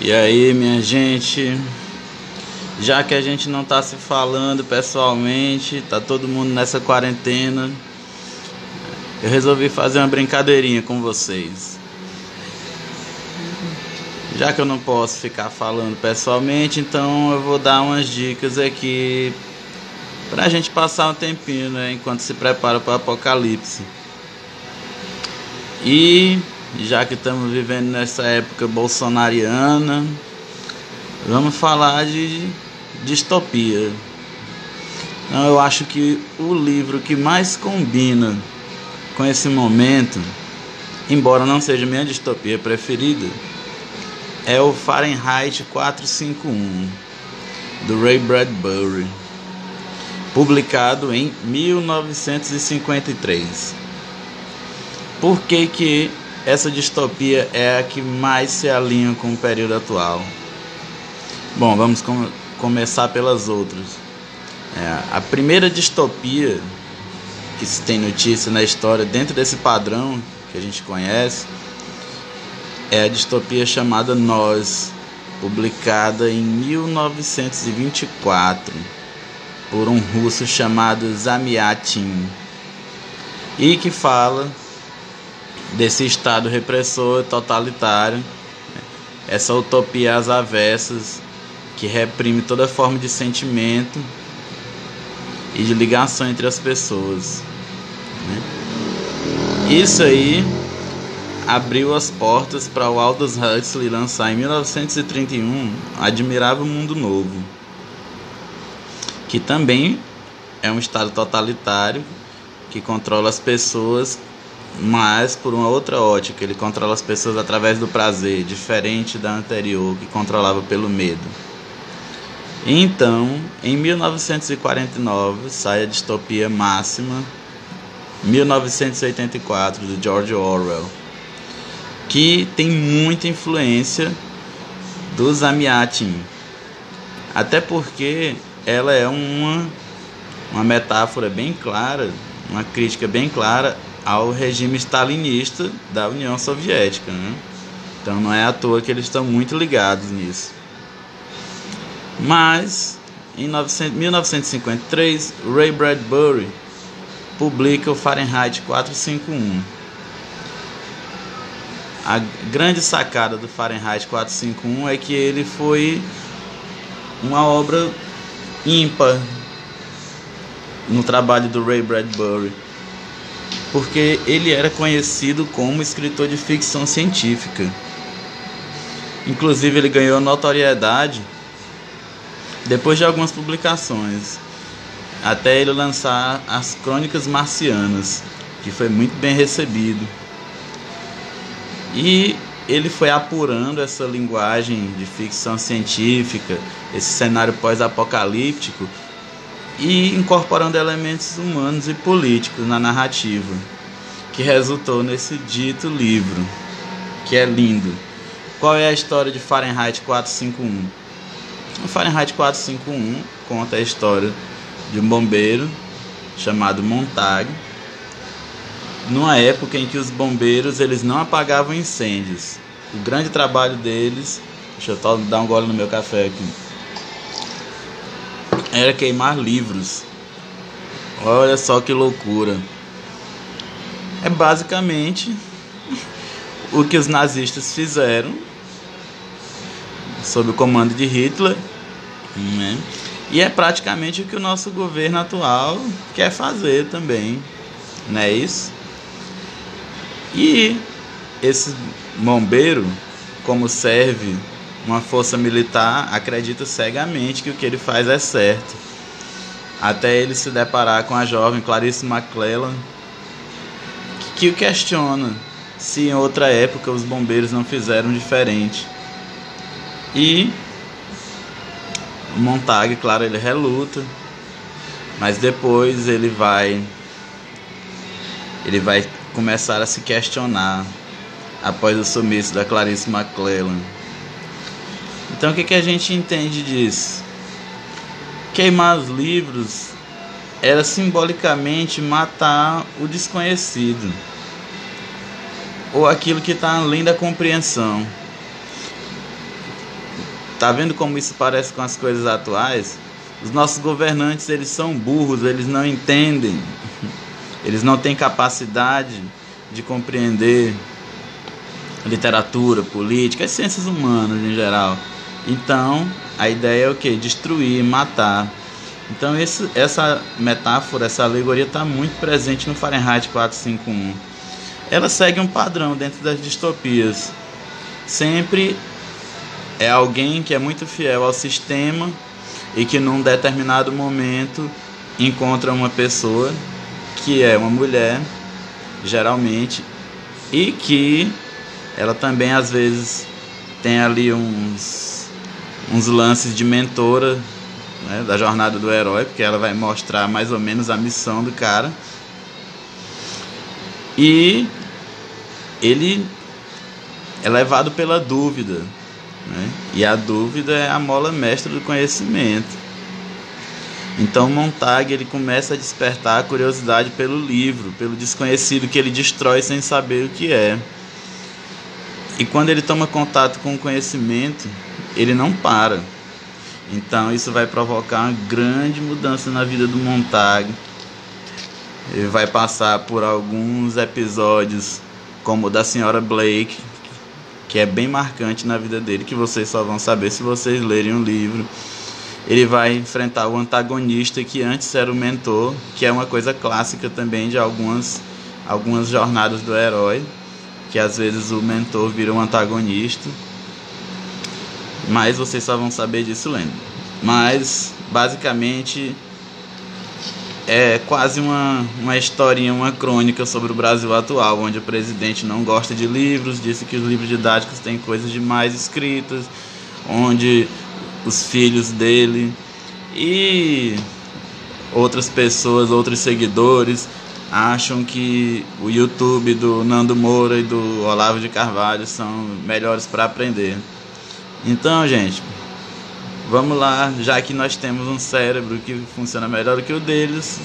E aí, minha gente, já que a gente não tá se falando pessoalmente, tá todo mundo nessa quarentena, eu resolvi fazer uma brincadeirinha com vocês. Já que eu não posso ficar falando pessoalmente, então eu vou dar umas dicas aqui pra gente passar um tempinho, né, enquanto se prepara para o apocalipse. E já que estamos vivendo nessa época bolsonariana, vamos falar de distopia. Então, eu acho que o livro que mais combina com esse momento, embora não seja minha distopia preferida, é o Fahrenheit 451 do Ray Bradbury, publicado em 1953. Por que que essa distopia é a que mais se alinha com o período atual. Bom, vamos com começar pelas outras. É, a primeira distopia que se tem notícia na história dentro desse padrão que a gente conhece é a distopia chamada Nós, publicada em 1924 por um russo chamado Zamyatin e que fala desse Estado repressor totalitário, essa utopia às avessas que reprime toda forma de sentimento e de ligação entre as pessoas. Né? Isso aí abriu as portas para o Aldous Huxley lançar em 1931 Admirável Mundo Novo, que também é um estado totalitário que controla as pessoas mas por uma outra ótica, ele controla as pessoas através do prazer, diferente da anterior, que controlava pelo medo. Então, em 1949, sai a distopia máxima, 1984, do George Orwell, que tem muita influência do Zamiatin. Até porque ela é uma, uma metáfora bem clara, uma crítica bem clara ao regime stalinista da União Soviética. Né? Então não é à toa que eles estão muito ligados nisso. Mas em 1953, Ray Bradbury publica o Fahrenheit 451. A grande sacada do Fahrenheit 451 é que ele foi uma obra ímpar no trabalho do Ray Bradbury porque ele era conhecido como escritor de ficção científica. Inclusive, ele ganhou notoriedade depois de algumas publicações, até ele lançar as Crônicas Marcianas, que foi muito bem recebido. E ele foi apurando essa linguagem de ficção científica, esse cenário pós-apocalíptico e incorporando elementos humanos e políticos na narrativa, que resultou nesse dito livro, que é lindo. Qual é a história de Fahrenheit 451? O Fahrenheit 451 conta a história de um bombeiro chamado Montag, numa época em que os bombeiros eles não apagavam incêndios. O grande trabalho deles, deixa eu dar um gole no meu café aqui era queimar livros. Olha só que loucura. É basicamente o que os nazistas fizeram sob o comando de Hitler. Né? E é praticamente o que o nosso governo atual quer fazer também. Não é isso? E esse bombeiro, como serve uma força militar acredita cegamente que o que ele faz é certo. Até ele se deparar com a jovem Clarice McClellan, que o questiona se em outra época os bombeiros não fizeram diferente. E Montag, claro, ele reluta, mas depois ele vai ele vai começar a se questionar após o sumiço da Clarice McClellan. Então o que, que a gente entende disso? Queimar os livros era simbolicamente matar o desconhecido ou aquilo que está além da compreensão. Tá vendo como isso parece com as coisas atuais? Os nossos governantes, eles são burros, eles não entendem. Eles não têm capacidade de compreender literatura, política, as ciências humanas em geral. Então, a ideia é o que? Destruir, matar. Então, esse, essa metáfora, essa alegoria está muito presente no Fahrenheit 451. Ela segue um padrão dentro das distopias. Sempre é alguém que é muito fiel ao sistema e que num determinado momento encontra uma pessoa que é uma mulher, geralmente, e que ela também às vezes tem ali uns, uns lances de mentora né, da jornada do herói, porque ela vai mostrar mais ou menos a missão do cara. E ele é levado pela dúvida. Né? E a dúvida é a mola mestra do conhecimento. Então Montag ele começa a despertar a curiosidade pelo livro, pelo desconhecido que ele destrói sem saber o que é. E quando ele toma contato com o conhecimento, ele não para. Então isso vai provocar uma grande mudança na vida do Montag. Ele vai passar por alguns episódios como o da senhora Blake, que é bem marcante na vida dele, que vocês só vão saber se vocês lerem o livro ele vai enfrentar o antagonista que antes era o mentor, que é uma coisa clássica também de algumas, algumas jornadas do herói, que às vezes o mentor vira um antagonista. Mas vocês só vão saber disso lendo. Mas basicamente é quase uma, uma historinha, uma crônica sobre o Brasil atual, onde o presidente não gosta de livros, disse que os livros didáticos têm coisas demais escritas, onde os filhos dele e outras pessoas, outros seguidores acham que o YouTube do Nando Moura e do Olavo de Carvalho são melhores para aprender. Então, gente, vamos lá, já que nós temos um cérebro que funciona melhor que o deles,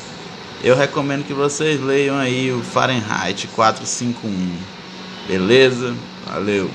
eu recomendo que vocês leiam aí o Fahrenheit 451. Beleza? Valeu.